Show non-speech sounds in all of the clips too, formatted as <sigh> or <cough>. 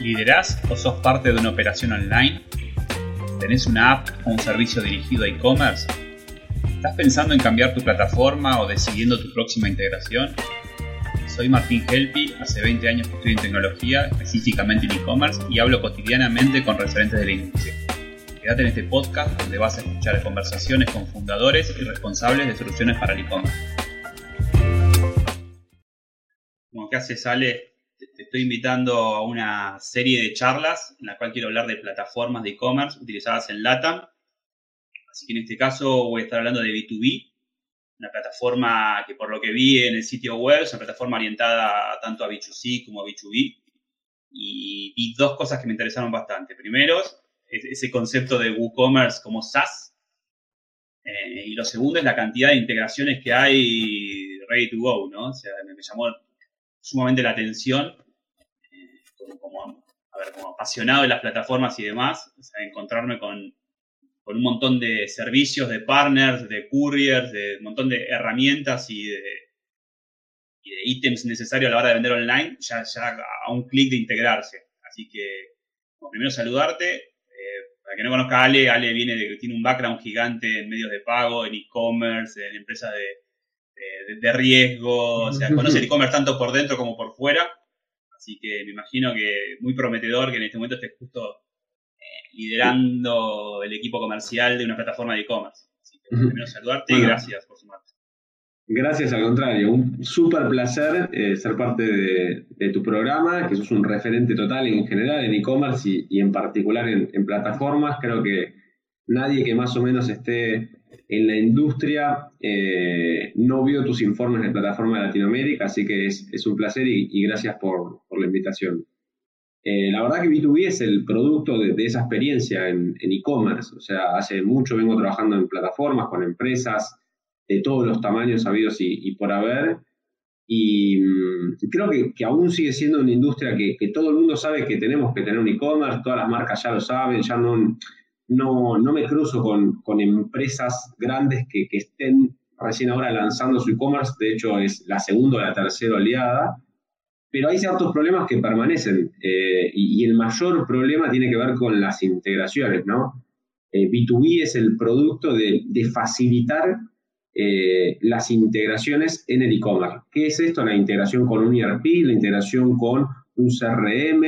¿Liderás o sos parte de una operación online? ¿Tenés una app o un servicio dirigido a e-commerce? ¿Estás pensando en cambiar tu plataforma o decidiendo tu próxima integración? Soy Martín Helpi, hace 20 años que estoy en tecnología, específicamente en e-commerce, y hablo cotidianamente con referentes de la industria. Quédate en este podcast donde vas a escuchar conversaciones con fundadores y responsables de soluciones para el e-commerce. Como que hace sale te estoy invitando a una serie de charlas en la cual quiero hablar de plataformas de e-commerce utilizadas en LATAM. Así que en este caso voy a estar hablando de B2B, una plataforma que por lo que vi en el sitio web es una plataforma orientada tanto a B2C como a B2B. Y vi dos cosas que me interesaron bastante. Primero, ese concepto de WooCommerce como SaaS. Eh, y lo segundo es la cantidad de integraciones que hay ready to go, ¿no? O sea, me llamó sumamente la atención, eh, como, apasionado de las plataformas y demás, encontrarme con, un montón de servicios, de partners, de couriers, de un montón de herramientas y de, ítems necesarios a la hora de vender online, ya, a un clic de integrarse. Así que, primero saludarte. Eh, para que no conozca a Ale, Ale viene de, tiene un background gigante en medios de pago, en e-commerce, en empresas de, de, riesgo, o sea, conoce el e-commerce tanto por dentro como por fuera. Así que me imagino que muy prometedor que en este momento estés justo eh, liderando el equipo comercial de una plataforma de e-commerce. Así que primero saludarte y gracias por sumarte. Gracias, al contrario. Un súper placer eh, ser parte de, tu programa, que sos un referente total en general en e-commerce y, en particular en, en, plataformas. Creo que nadie que más o menos esté en la industria eh, no vio tus informes de plataforma de Latinoamérica, así que es, un placer y, gracias por, la invitación. Eh, la verdad que B2B es el producto de, esa experiencia en e-commerce, o sea, hace mucho vengo trabajando en plataformas con empresas de todos los tamaños habidos y, por haber, y mm, creo que, aún sigue siendo una industria que, que, todo el mundo sabe que tenemos que tener un e-commerce, todas las marcas ya lo saben, ya no no, no me cruzo con, con empresas grandes que, que, estén recién ahora lanzando su e-commerce, de hecho es la segunda o la tercera oleada, pero hay ciertos problemas que permanecen eh, y, el mayor problema tiene que ver con las integraciones, ¿no? B2B eh, es el producto de, de facilitar eh, las integraciones en el e-commerce. ¿Qué es esto? La integración con un ERP, la integración con un CRM,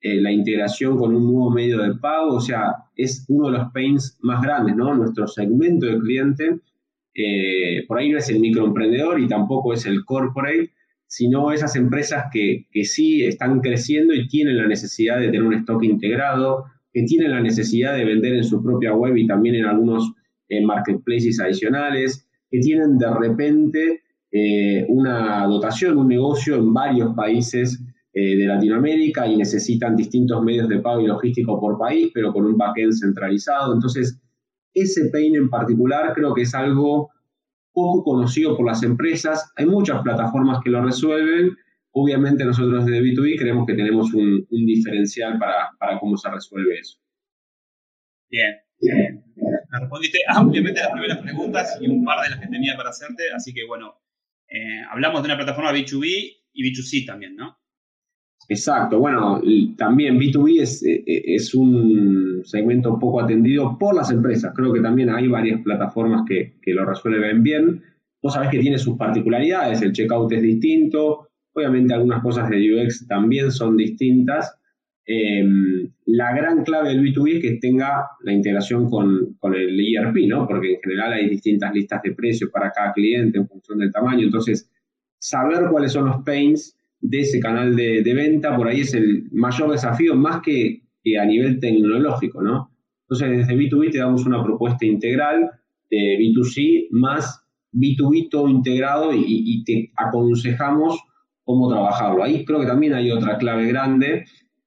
eh, la integración con un nuevo medio de pago, o sea, es uno de los pains más grandes, ¿no? Nuestro segmento de cliente, eh, por ahí no es el microemprendedor y tampoco es el corporate, sino esas empresas que, que, sí están creciendo y tienen la necesidad de tener un stock integrado, que tienen la necesidad de vender en su propia web y también en algunos eh, marketplaces adicionales, que tienen de repente una dotación, un negocio en varios países eh, de Latinoamérica y necesitan distintos medios de pago y logístico por país, pero con un backend centralizado. Entonces, ese pain en particular creo que es algo poco conocido por las empresas. Hay muchas plataformas que lo resuelven. Obviamente nosotros desde B2B creemos que tenemos un, diferencial para, para, cómo se resuelve eso. Bien, bien. Me respondiste ampliamente las primeras preguntas y un par de las que tenía para hacerte, así que bueno, eh, hablamos de una plataforma B2B y B2C también, ¿no? Exacto, bueno, también B2B es, eh, eh, es, un segmento poco atendido por las empresas. Creo que también hay varias plataformas que, lo resuelven bien. Vos sabés que tiene sus particularidades, el checkout es distinto, obviamente algunas cosas de UX también son distintas. Em, la gran clave del B2B es que tenga la integración con, con, el ERP, ¿no? Porque en general hay distintas listas de precios para cada cliente en función del tamaño. Entonces, saber cuáles son los pains de ese canal de, venta, por ahí es el mayor desafío, más que, a nivel tecnológico, ¿no? Entonces, desde B2B te damos una propuesta integral de B2C más B2B todo integrado y, te aconsejamos cómo trabajarlo. Ahí creo que también hay otra clave grande.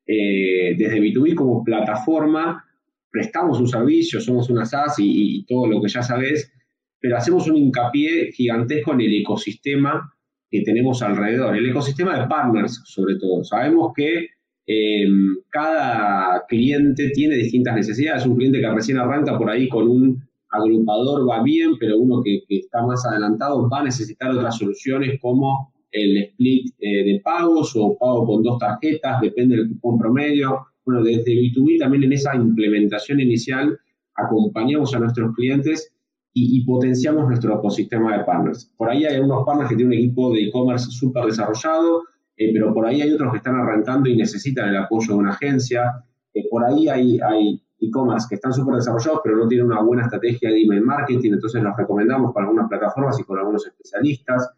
Eh, desde B2B como plataforma, prestamos un servicio, somos una SaaS y, y todo lo que ya sabes, pero hacemos un hincapié gigantesco en el ecosistema que tenemos alrededor, el ecosistema de partners sobre todo. Sabemos que em, cada cliente tiene distintas necesidades. Un cliente que recién arranca por ahí con un agrupador va bien, pero uno que, está más adelantado va a necesitar otras soluciones como el split eh, de pagos o pago con dos tarjetas, depende del cupón promedio. Bueno, desde B2B también en esa implementación inicial acompañamos a nuestros clientes y, potenciamos nuestro ecosistema de partners. Por ahí hay unos partners que tienen un equipo de e-commerce súper desarrollado, eh, pero por ahí hay otros que están arrancando y necesitan el apoyo de una agencia. Eh, por ahí hay, hay e-commerce que están súper desarrollados, pero no tienen una buena estrategia de email marketing, entonces los recomendamos para algunas plataformas y con algunos especialistas.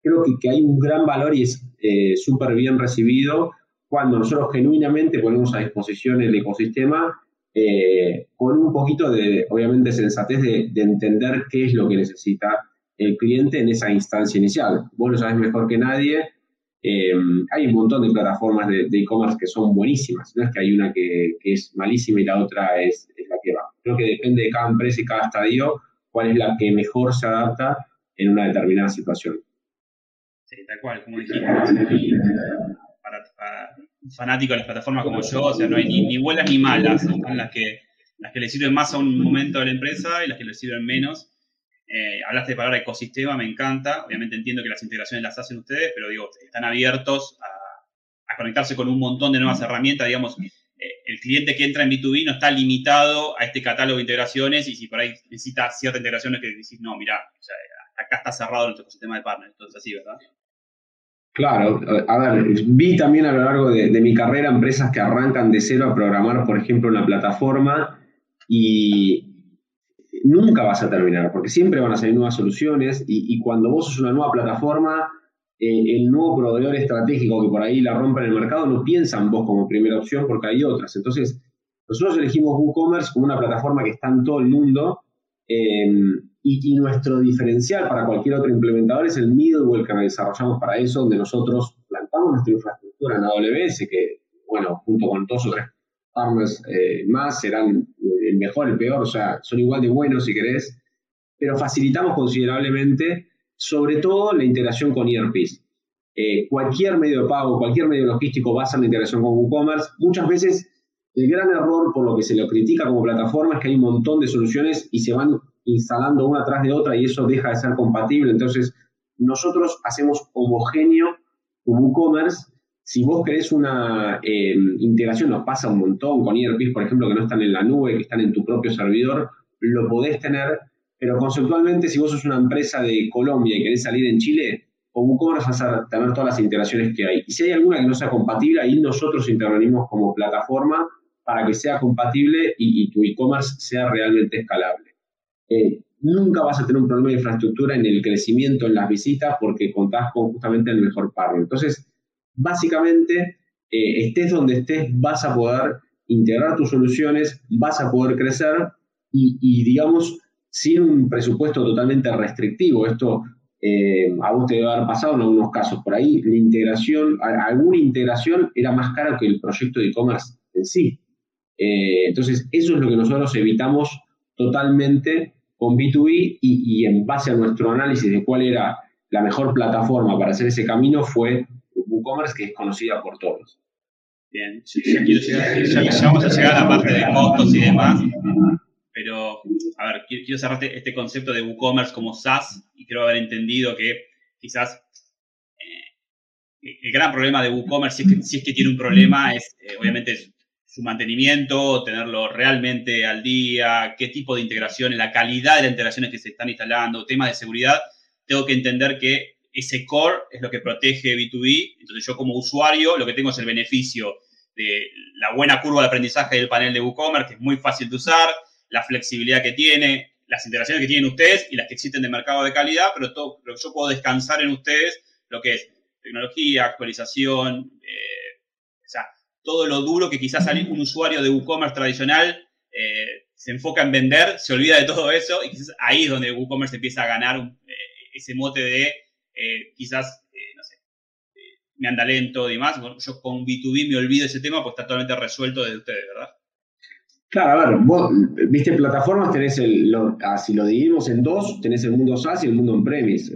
Creo que, que hay un gran valor y es eh, súper bien recibido cuando nosotros genuinamente ponemos a disposición el ecosistema eh, con un poquito de, obviamente, sensatez de, entender qué es lo que necesita el cliente en esa instancia inicial. Vos lo sabes mejor que nadie. Eh, hay un montón de plataformas de e-commerce que son buenísimas. No es que hay una que, es malísima y la otra es, la que va. Creo que depende de cada empresa y cada estadio cuál es la que mejor se adapta en una determinada situación. Sí, tal cual, como dijiste para, un fanático de las plataformas como yo, o sea, no hay ni, buenas ni malas, son las que, las que le sirven más a un momento de la empresa y las que le sirven menos. Eh, hablaste de palabra ecosistema, me encanta. Obviamente entiendo que las integraciones las hacen ustedes, pero digo, están abiertos a, conectarse con un montón de nuevas herramientas. Digamos, eh, el cliente que entra en B2B no está limitado a este catálogo de integraciones y si por ahí necesita cierta integración es que decís, no, mira, acá está cerrado nuestro ecosistema de partners. Entonces, así, ¿verdad? Claro, a ver, vi también a lo largo de, mi carrera empresas que arrancan de cero a programar, por ejemplo, una plataforma y nunca vas a terminar, porque siempre van a salir nuevas soluciones y, cuando vos sos una nueva plataforma, eh, el nuevo proveedor estratégico que por ahí la rompe en el mercado no piensa en vos como primera opción porque hay otras. Entonces, nosotros elegimos WooCommerce como una plataforma que está en todo el mundo. Eh, y, nuestro diferencial para cualquier otro implementador es el middleware que desarrollamos para eso, donde nosotros plantamos nuestra infraestructura en AWS, que, bueno, junto con todos otros partners eh, más, serán el mejor, el peor, o sea, son igual de buenos si querés, pero facilitamos considerablemente, sobre todo, la integración con ERPs. Eh, cualquier medio de pago, cualquier medio logístico basa en la integración con WooCommerce. Muchas veces el gran error por lo que se lo critica como plataforma es que hay un montón de soluciones y se van instalando una tras de otra y eso deja de ser compatible. Entonces, nosotros hacemos homogéneo un WooCommerce. Si vos querés una em, integración, nos pasa un montón con ERPs, por ejemplo, que no están en la nube, que están en tu propio servidor, lo podés tener, pero conceptualmente, si vos sos una empresa de Colombia y querés salir en Chile, con WooCommerce vas a tener todas las integraciones que hay. Y si hay alguna que no sea compatible, ahí nosotros intervenimos como plataforma para que sea compatible y tu e-commerce sea realmente escalable. Eh, nunca vas a tener un problema de infraestructura en el crecimiento, en las visitas, porque contás con justamente el mejor partner. Entonces, básicamente, eh, estés donde estés, vas a poder integrar tus soluciones, vas a poder crecer y, digamos, sin un presupuesto totalmente restrictivo. Esto eh, a vos te debe haber pasado en algunos casos por ahí. La integración, alguna integración era más cara que el proyecto de e-commerce en sí. entonces, eso es lo que nosotros evitamos totalmente con B2B y, en base a nuestro análisis de cuál era la mejor plataforma para hacer ese camino fue WooCommerce, que es conocida por todos. Bien, ya, vamos a llegar a la parte de costos y demás, pero a ver, quiero, cerrarte este concepto de WooCommerce como SaaS y creo haber entendido que quizás eh, el gran problema de WooCommerce, si es que, tiene un problema, es eh, obviamente su mantenimiento, tenerlo realmente al día, qué tipo de integraciones, la calidad de las integraciones que se están instalando, temas de seguridad, tengo que entender que ese core es lo que protege B2B. Entonces yo como usuario lo que tengo es el beneficio de la buena curva de aprendizaje del panel de WooCommerce, que es muy fácil de usar, la flexibilidad que tiene, las integraciones que tienen ustedes y las que existen de mercado de calidad, pero, todo, pero yo puedo descansar en ustedes lo que es tecnología, actualización, eh, todo lo duro que quizás un usuario de WooCommerce tradicional eh, se enfoca en vender, se olvida de todo eso y quizás ahí es donde WooCommerce empieza a ganar eh, ese mote de eh, quizás, no sé, me anda lento y demás. yo con B2B me olvido ese tema, pues está totalmente resuelto desde ustedes, ¿verdad? Claro, a ver, vos, viste, plataformas tenés el, ah, si lo dividimos en dos, tenés el mundo SaaS y el mundo on-premise.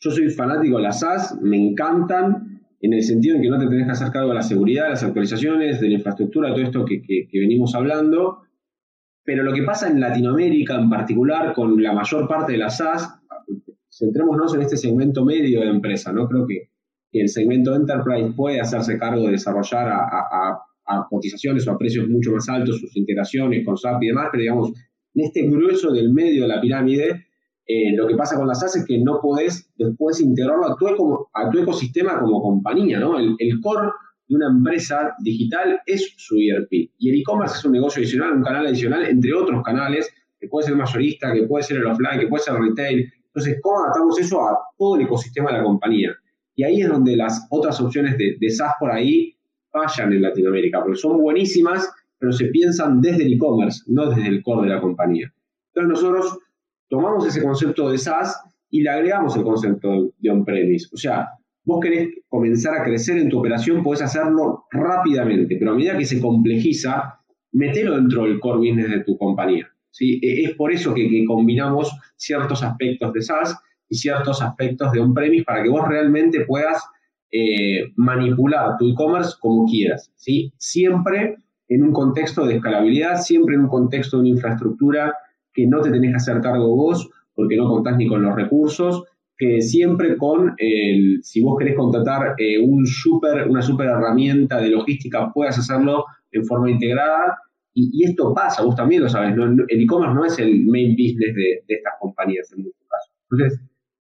yo soy fanático de las SaaS, me encantan, en el sentido en que no te tenés que hacer cargo de la seguridad, las actualizaciones, de la infraestructura, todo esto que, venimos hablando. Pero lo que pasa en Latinoamérica en particular, con la mayor parte de las SaaS, centrémonos en este segmento medio de empresa, ¿no? Creo que, el segmento enterprise puede hacerse cargo de desarrollar a, cotizaciones o a precios mucho más altos sus integraciones con SAP y demás, pero digamos, en este grueso del medio de la pirámide, eh, lo que pasa con las SaaS es que no podés después integrarlo a tu, ecosistema como compañía, ¿no? El, el core de una empresa digital es su ERP. Y el e-commerce es un negocio adicional, un canal adicional, entre otros canales, que puede ser mayorista, que puede ser el offline, que puede ser retail. Entonces, ¿cómo adaptamos eso a todo el ecosistema de la compañía? Y ahí es donde las otras opciones de, de SaaS por ahí fallan en Latinoamérica, porque son buenísimas, pero se piensan desde el e-commerce, no desde el core de la compañía. Entonces nosotros tomamos ese concepto de SaaS y le agregamos el concepto de on-premise. O sea, vos querés comenzar a crecer en tu operación, podés hacerlo rápidamente, pero a medida que se complejiza, metelo dentro del core business de tu compañía. ¿sí? E, es por eso que, combinamos ciertos aspectos de SaaS y ciertos aspectos de on-premise para que vos realmente puedas eh, manipular tu e-commerce como quieras. ¿sí? Siempre en un contexto de escalabilidad, siempre en un contexto de una infraestructura que no te tenés que hacer cargo vos porque no contás ni con los recursos, que siempre con, el, si vos querés contratar eh, un super, una super herramienta de logística, puedas hacerlo en forma integrada y, esto pasa, vos también lo sabes, el e-commerce no es el main business de, estas compañías en muchos casos. Entonces,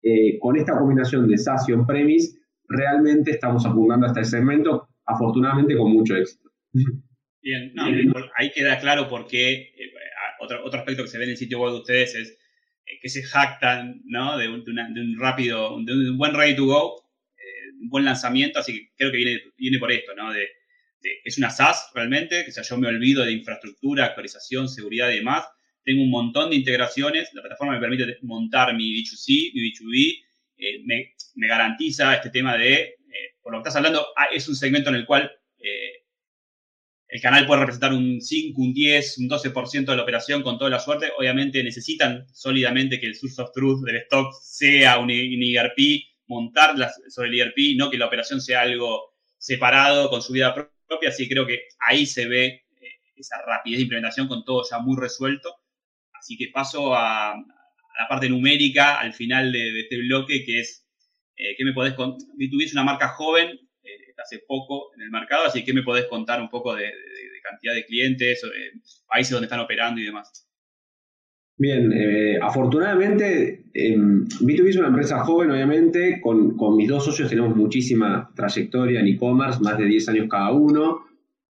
eh, con esta combinación de SaaS y on-premise, realmente estamos apuntando hasta el segmento, afortunadamente con mucho éxito. Bien, ahí queda claro por qué, eh, otro, otro aspecto que se ve en el sitio web de ustedes es eh, que se jactan ¿no? de, un, de, un, rápido, de un buen ready to go, un buen lanzamiento, así que creo que viene, viene por esto, ¿no? De, es una SaaS realmente, que sea, yo me olvido de infraestructura, actualización, seguridad y demás. Tengo un montón de integraciones, la plataforma me permite montar mi B2C, mi B2B, eh, me, garantiza este tema de, eh, por lo que estás hablando, ah, es un segmento en el cual eh, el canal puede representar un 5, un 10, un 12% de la operación con toda la suerte. Obviamente necesitan sólidamente que el source of truth del stock sea un, ERP, montar sobre el ERP, no que la operación sea algo separado con su vida propia así creo que ahí se ve eh, esa rapidez de implementación con todo ya muy resuelto. Así que paso a, la parte numérica al final de, este bloque, que es, eh, ¿qué me podés contar? Tuviste una marca joven, eh, hace poco en el mercado, así que me podés contar un poco de, cantidad de clientes, países donde están operando y demás? Bien, afortunadamente B2B es una empresa joven, obviamente, con, con, mis dos socios tenemos muchísima trayectoria en e-commerce, más de 10 años cada uno.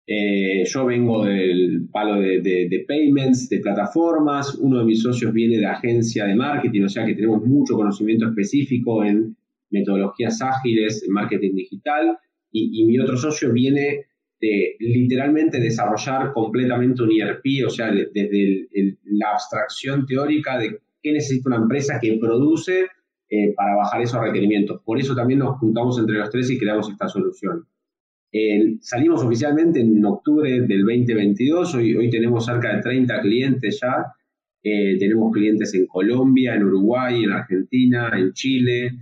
Eh, yo vengo del palo de, de, payments, de plataformas, uno de mis socios viene de agencia de marketing, o sea que tenemos mucho conocimiento específico en metodologías ágiles, en marketing digital, y, mi otro socio viene de literalmente desarrollar completamente un ERP, o sea, desde la abstracción teórica de qué necesita una empresa que produce eh, para bajar esos requerimientos. Por eso también nos juntamos entre los tres y creamos esta solución. salimos oficialmente en octubre del 2022, hoy, hoy tenemos cerca de 30 clientes ya, eh, tenemos clientes en Colombia, en Uruguay, en Argentina, en Chile,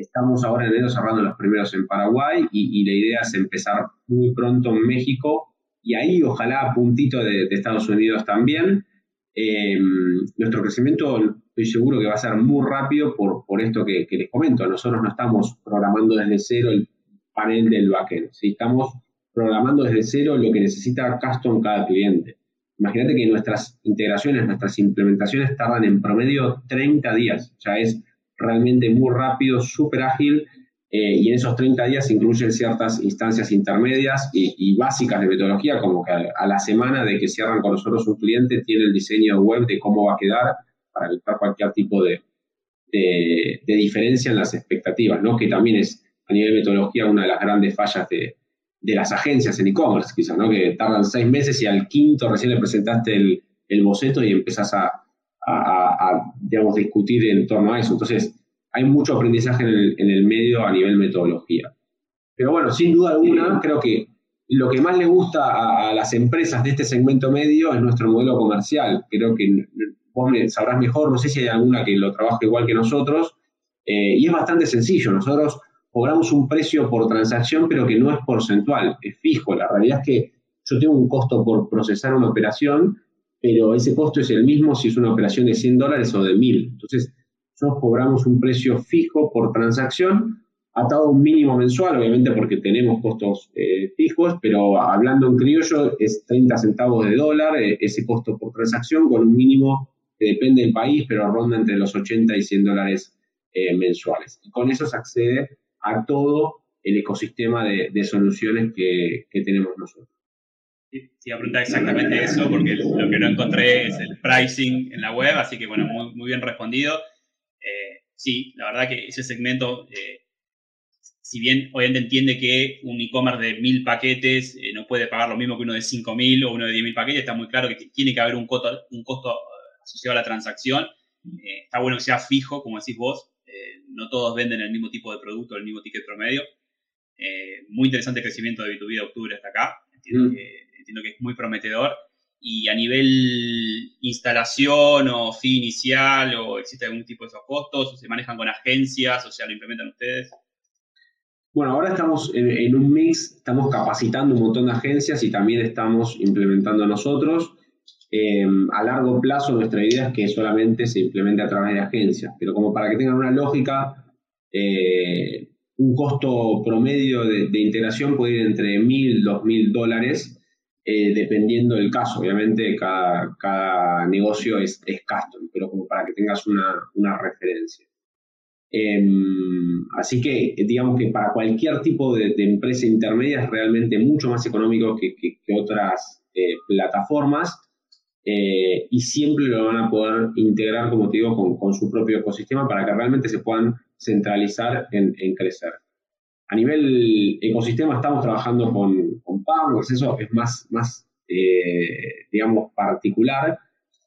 estamos ahora en enero cerrando los primeros en Paraguay y, la idea es empezar muy pronto en México y ahí ojalá puntito de, de Estados Unidos también. Eh, nuestro crecimiento estoy seguro que va a ser muy rápido por, por esto que, les comento. Nosotros no estamos programando desde cero el panel del backend, ¿sí? estamos programando desde cero lo que necesita custom cada cliente. Imagínate que nuestras integraciones, nuestras implementaciones tardan en promedio 30 días, o sea, es realmente muy rápido, súper ágil eh, y en esos 30 días incluyen ciertas instancias intermedias y, básicas de metodología, como que a, la semana de que cierran con nosotros un cliente, tiene el diseño web de cómo va a quedar para evitar cualquier tipo de, diferencia en las expectativas, ¿no? que también es a nivel de metodología una de las grandes fallas de, las agencias en e-commerce, quizás, ¿no? que tardan seis meses y al quinto recién le presentaste el, el boceto y empezás a, a, a, digamos, discutir en torno a eso. Entonces, hay mucho aprendizaje en el, medio a nivel metodología. Pero bueno, sin duda alguna, creo que lo que más le gusta a, las empresas de este segmento medio es nuestro modelo comercial. Creo que vos sabrás mejor, no sé si hay alguna que lo trabaje igual que nosotros, eh, y es bastante sencillo. Nosotros cobramos un precio por transacción, pero que no es porcentual, es fijo. La realidad es que yo tengo un costo por procesar una operación, pero ese costo es el mismo si es una operación de 100 dólares o de 1000. Entonces, nosotros cobramos un precio fijo por transacción atado a un mínimo mensual, obviamente porque tenemos costos eh, fijos, pero hablando en criollo es 30 centavos de dólar eh, ese costo por transacción con un mínimo que depende del país, pero ronda entre los 80 y 100 dólares eh, mensuales. Y con eso se accede a todo el ecosistema de, soluciones que, tenemos nosotros. Sí, a preguntar exactamente eso, porque lo que no encontré es el pricing en la web, así que bueno, muy, muy bien respondido. sí, la verdad que ese segmento si bien obviamente entiende que un e-commerce de mil paquetes eh, no puede pagar lo mismo que uno de 5.000 o uno de 10.000 paquetes, está muy claro que tiene que haber un costo, un costo eh, asociado a la transacción. Eh, está bueno que sea fijo, como decís vos. no todos venden el mismo tipo de producto, el mismo ticket promedio. muy interesante el crecimiento de B2B de octubre hasta acá. Entiendo, mm. que, que es muy prometedor. Y a nivel instalación o fee inicial, o existe algún tipo de esos costos, o se manejan con agencias, o sea, lo implementan ustedes. Bueno, ahora estamos en, un mix, estamos capacitando un montón de agencias y también estamos implementando nosotros. Em, a largo plazo nuestra idea es que solamente se implemente a través de agencias, pero como para que tengan una lógica, eh, un costo promedio de, integración puede ir entre 1.000 y 2.000 dólares, eh, dependiendo del caso. Obviamente cada, negocio es, custom, pero como para que tengas una referencia. Em, así que digamos que para cualquier tipo de, empresa intermedia es realmente mucho más económico que, otras eh, plataformas eh, y siempre lo van a poder integrar, como te digo, con, su propio ecosistema para que realmente se puedan centralizar en, crecer. A nivel ecosistema estamos trabajando con, con eso es más, más eh, digamos, particular,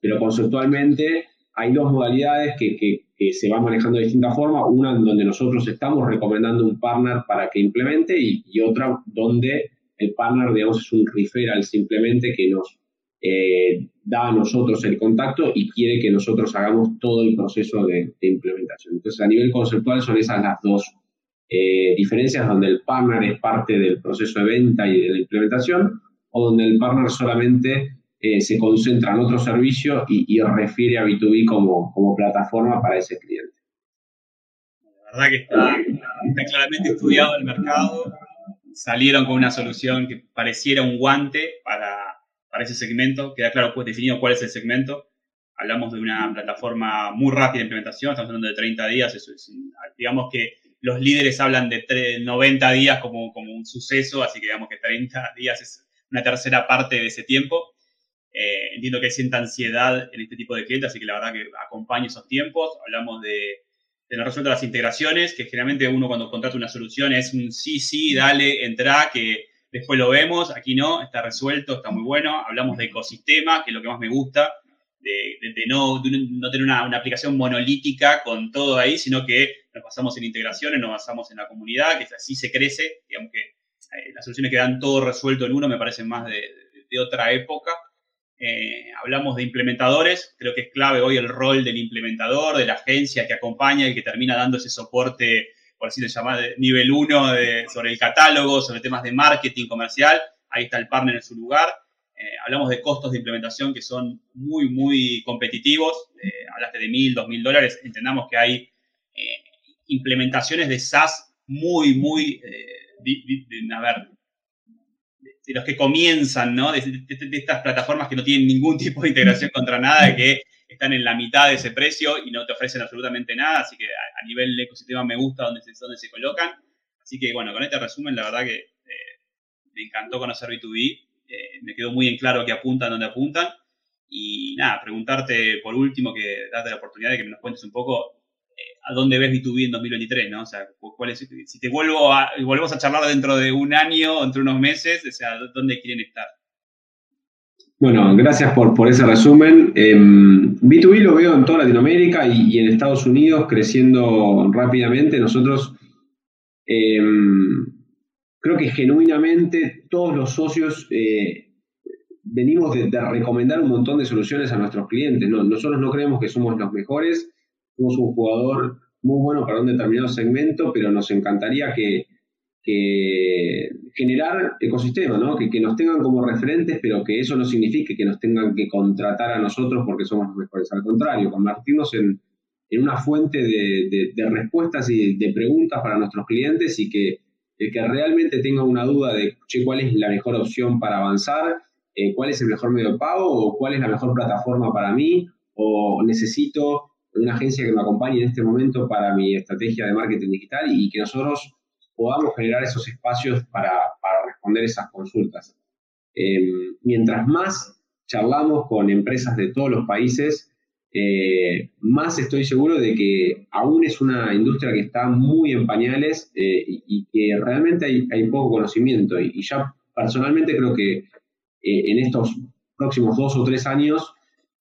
pero conceptualmente hay dos modalidades que, se van manejando de distinta forma. Una en donde nosotros estamos recomendando un partner para que implemente y, otra donde el partner, digamos, es un referral simplemente que nos eh, da a nosotros el contacto y quiere que nosotros hagamos todo el proceso de, implementación. Entonces, a nivel conceptual son esas las dos eh, diferencias, donde el partner es parte del proceso de venta y de la implementación, o donde el partner solamente eh, se concentra en otro servicio y, refiere a B2B como, como, plataforma para ese cliente. La verdad que está, claramente estudiado el mercado. Salieron con una solución que pareciera un guante para, para ese segmento. Queda claro, pues definido cuál es el segmento. Hablamos de una plataforma muy rápida de implementación, estamos hablando de 30 días. Eso es, digamos que los líderes hablan de 90 días como, como un suceso, así que digamos que 30 días es una tercera parte de ese tiempo. Eh, entiendo que sienta ansiedad en este tipo de clientes, así que la verdad que acompaño esos tiempos. Hablamos de tener resueltas las integraciones, que generalmente uno cuando contrata una solución es un sí, sí, dale, entra, que después lo vemos. Aquí no, está resuelto, está muy bueno. Hablamos de ecosistema, que es lo que más me gusta, de, no, no, tener una, una, aplicación monolítica con todo ahí, sino que nos basamos en integraciones, nos basamos en la comunidad, que así se crece. Digamos que eh, las soluciones que dan todo resuelto en uno me parecen más de, otra época. Eh, hablamos de implementadores, creo que es clave hoy el rol del implementador, de la agencia que acompaña y que termina dando ese soporte, por así decirlo, nivel 1 sobre el catálogo, sobre temas de marketing comercial. Ahí está el partner en su lugar. Eh, hablamos de costos de implementación que son muy, muy competitivos. Hablaste de mil, dos mil dólares. Entendamos que hay implementaciones de SaaS muy, muy, a ver, de los que comienzan, ¿no? De, estas plataformas que no tienen ningún <laughs> tipo de integración contra nada, que están en la mitad de ese precio y no te ofrecen absolutamente nada, así que a, nivel ecosistema me gusta donde se, donde se colocan. Así que bueno, con este resumen, la verdad que eh, me encantó conocer B2B, eh, me quedó muy en claro que apuntan donde apuntan. Y nada, preguntarte por último, que date la oportunidad de que nos cuentes un poco a dónde ves B2B en 2023, ¿no? O sea, si te vuelvo a, volvemos a charlar dentro de un año entre unos meses, o sea, ¿dónde quieren estar? Bueno, gracias por, ese resumen. B2B em, lo veo en toda Latinoamérica y, en Estados Unidos creciendo rápidamente. Nosotros em, creo que genuinamente todos los socios eh, venimos de, recomendar un montón de soluciones a nuestros clientes. Nosotros no creemos que somos los mejores, somos un jugador muy bueno para un determinado segmento, pero nos encantaría que, generar ecosistema, ¿no? Que, nos tengan como referentes, pero que eso no signifique que nos tengan que contratar a nosotros porque somos los mejores. Al contrario, convertirnos en, en una fuente de, respuestas y de preguntas para nuestros clientes y que el que realmente tenga una duda de cuál es la mejor opción para avanzar, eh, cuál es el mejor medio de pago o cuál es la mejor plataforma para mí o necesito una agencia que me acompañe en este momento para mi estrategia de marketing digital y que nosotros podamos generar esos espacios para, responder esas consultas. Em, mientras más charlamos con empresas de todos los países, eh, más estoy seguro de que aún es una industria que está muy en pañales eh, y, que realmente hay, poco conocimiento. Y, ya personalmente creo que eh, en estos próximos dos o tres años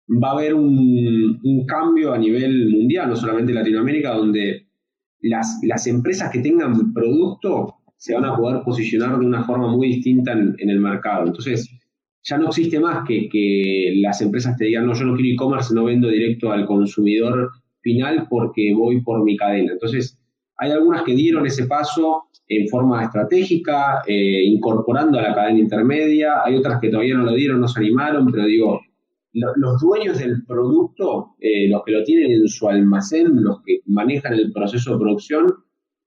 va a haber un, cambio a nivel mundial, no solamente en Latinoamérica, donde las, empresas que tengan producto se van a poder posicionar de una forma muy distinta en, el mercado. Entonces, ya no existe más que, que las empresas te digan, no, yo no quiero e-commerce, no vendo directo al consumidor final porque voy por mi cadena. Entonces, hay algunas que dieron ese paso en forma estratégica, eh, incorporando a la cadena intermedia, hay otras que todavía no lo dieron, no se animaron, pero digo, los dueños del producto, eh, los que lo tienen en su almacén, los que manejan el proceso de producción,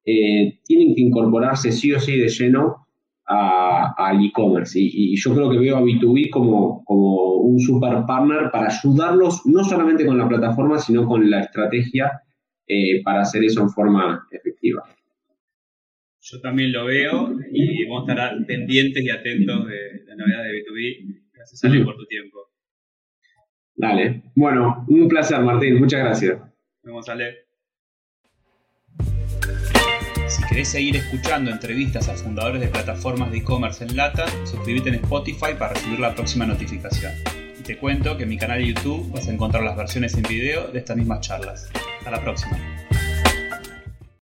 eh, tienen que incorporarse sí o sí de lleno al e-commerce. Y, yo creo que veo a B2B como, como un super partner para ayudarlos no solamente con la plataforma, sino con la estrategia eh, para hacer eso en forma efectiva. Yo también lo veo y vamos a estar pendientes y atentos de la novedad de B2B. Gracias, Ale, por tu tiempo. Dale. Bueno, un placer, Martín. Muchas gracias. Nos vemos, Ale. Si querés seguir escuchando entrevistas a fundadores de plataformas de e-commerce en Lata, suscríbete en Spotify para recibir la próxima notificación. Y te cuento que en mi canal de YouTube vas a encontrar las versiones en video de estas mismas charlas. Hasta la próxima.